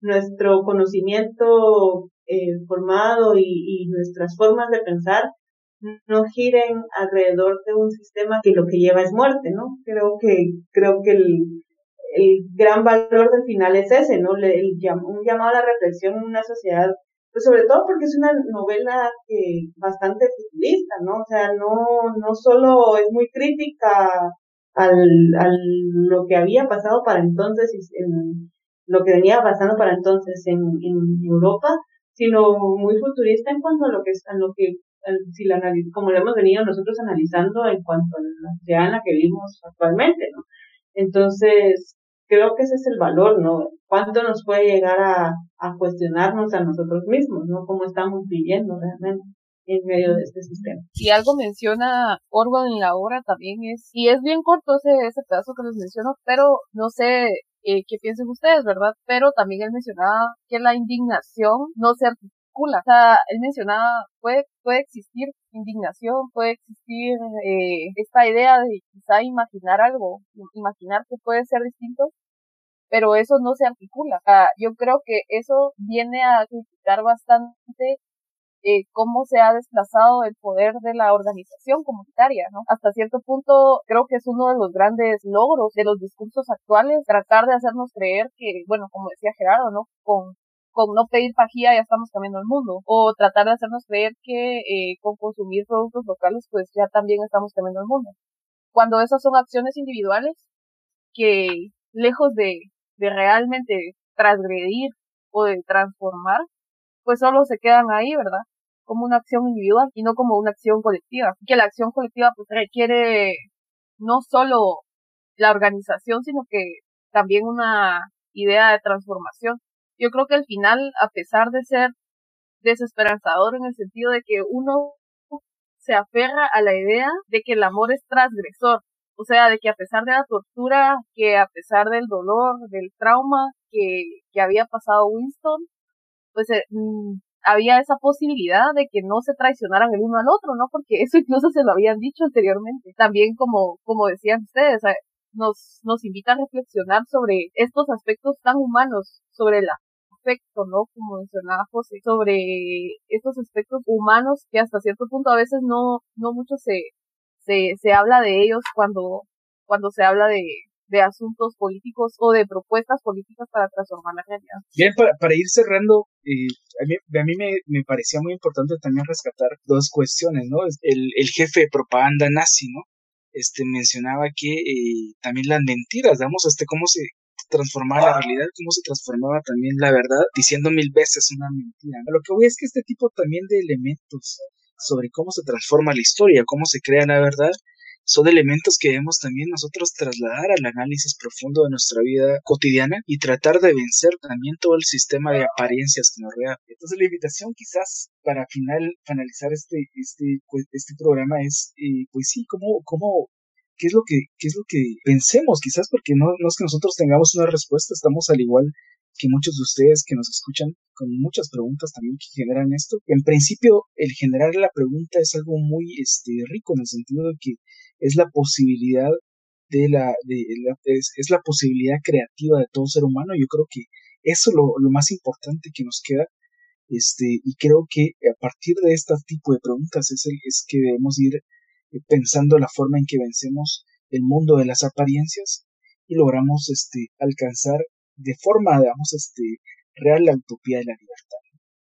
nuestro conocimiento eh, formado y, nuestras formas de pensar no giren alrededor de un sistema que lo que lleva es muerte, ¿no? Creo que, creo que el, el gran valor del final es ese, ¿no? El, un llamado a la reflexión en una sociedad, pues sobre todo porque es una novela que bastante futurista, ¿no? O sea, no, no solo es muy crítica al, al lo que había pasado para entonces en, lo que venía pasando para entonces en, en Europa, sino muy futurista en cuanto a lo que es, a lo que, si la como lo hemos venido nosotros analizando en cuanto a la sociedad en la que vivimos actualmente, ¿no? Entonces, creo que ese es el valor, ¿no? ¿Cuánto nos puede llegar a, a cuestionarnos a nosotros mismos, ¿no? Cómo estamos viviendo realmente en medio de este sistema. Y algo menciona Orwell en la obra también es, y es bien corto ese, ese pedazo que nos mencionó, pero no sé eh, qué piensen ustedes, ¿verdad? Pero también él mencionaba que la indignación no se articula. O sea, él mencionaba, puede, puede existir indignación, puede existir eh, esta idea de quizá imaginar algo, imaginar que puede ser distinto, pero eso no se articula. yo creo que eso viene a criticar bastante eh, cómo se ha desplazado el poder de la organización comunitaria, ¿no? Hasta cierto punto creo que es uno de los grandes logros de los discursos actuales, tratar de hacernos creer que, bueno, como decía Gerardo, ¿no? Con con no pedir pajía ya estamos cambiando el mundo. O tratar de hacernos creer que eh, con consumir productos locales pues ya también estamos cambiando el mundo. Cuando esas son acciones individuales que lejos de, de realmente transgredir o de transformar, pues solo se quedan ahí, ¿verdad? Como una acción individual y no como una acción colectiva. Que la acción colectiva pues requiere no solo la organización, sino que también una idea de transformación. Yo creo que al final, a pesar de ser desesperanzador en el sentido de que uno se aferra a la idea de que el amor es transgresor, o sea, de que a pesar de la tortura, que a pesar del dolor, del trauma que, que había pasado Winston, pues eh, mm, había esa posibilidad de que no se traicionaran el uno al otro, ¿no? Porque eso incluso se lo habían dicho anteriormente. También como, como decían ustedes, nos, nos invita a reflexionar sobre estos aspectos tan humanos, sobre el afecto, ¿no? Como mencionaba José, sobre estos aspectos humanos que hasta cierto punto a veces no, no mucho se, se, se habla de ellos cuando, cuando se habla de, de asuntos políticos o de propuestas políticas para transformar la realidad. Bien, para, para ir cerrando, eh, a mí, a mí me, me, parecía muy importante también rescatar dos cuestiones, ¿no? El, el jefe de propaganda nazi, ¿no? Este mencionaba que eh, también las mentiras, digamos, este, cómo se transformaba la realidad, cómo se transformaba también la verdad, diciendo mil veces una mentira. lo que voy es que este tipo también de elementos sobre cómo se transforma la historia, cómo se crea la verdad, son elementos que debemos también nosotros trasladar al análisis profundo de nuestra vida cotidiana y tratar de vencer también todo el sistema de apariencias que nos rodea. Entonces la invitación quizás para final, finalizar este, este, este programa es, eh, pues sí, cómo, cómo qué es lo que, qué es lo que pensemos, quizás porque no, no es que nosotros tengamos una respuesta, estamos al igual que muchos de ustedes que nos escuchan con muchas preguntas también que generan esto. En principio, el generar la pregunta es algo muy este, rico en el sentido de que es la posibilidad de la, de la es, la posibilidad creativa de todo ser humano. Yo creo que eso es lo, lo más importante que nos queda. Este, y creo que a partir de este tipo de preguntas es, el, es que debemos ir eh, pensando la forma en que vencemos el mundo de las apariencias y logramos este, alcanzar de forma, digamos, este, real la utopía de la libertad.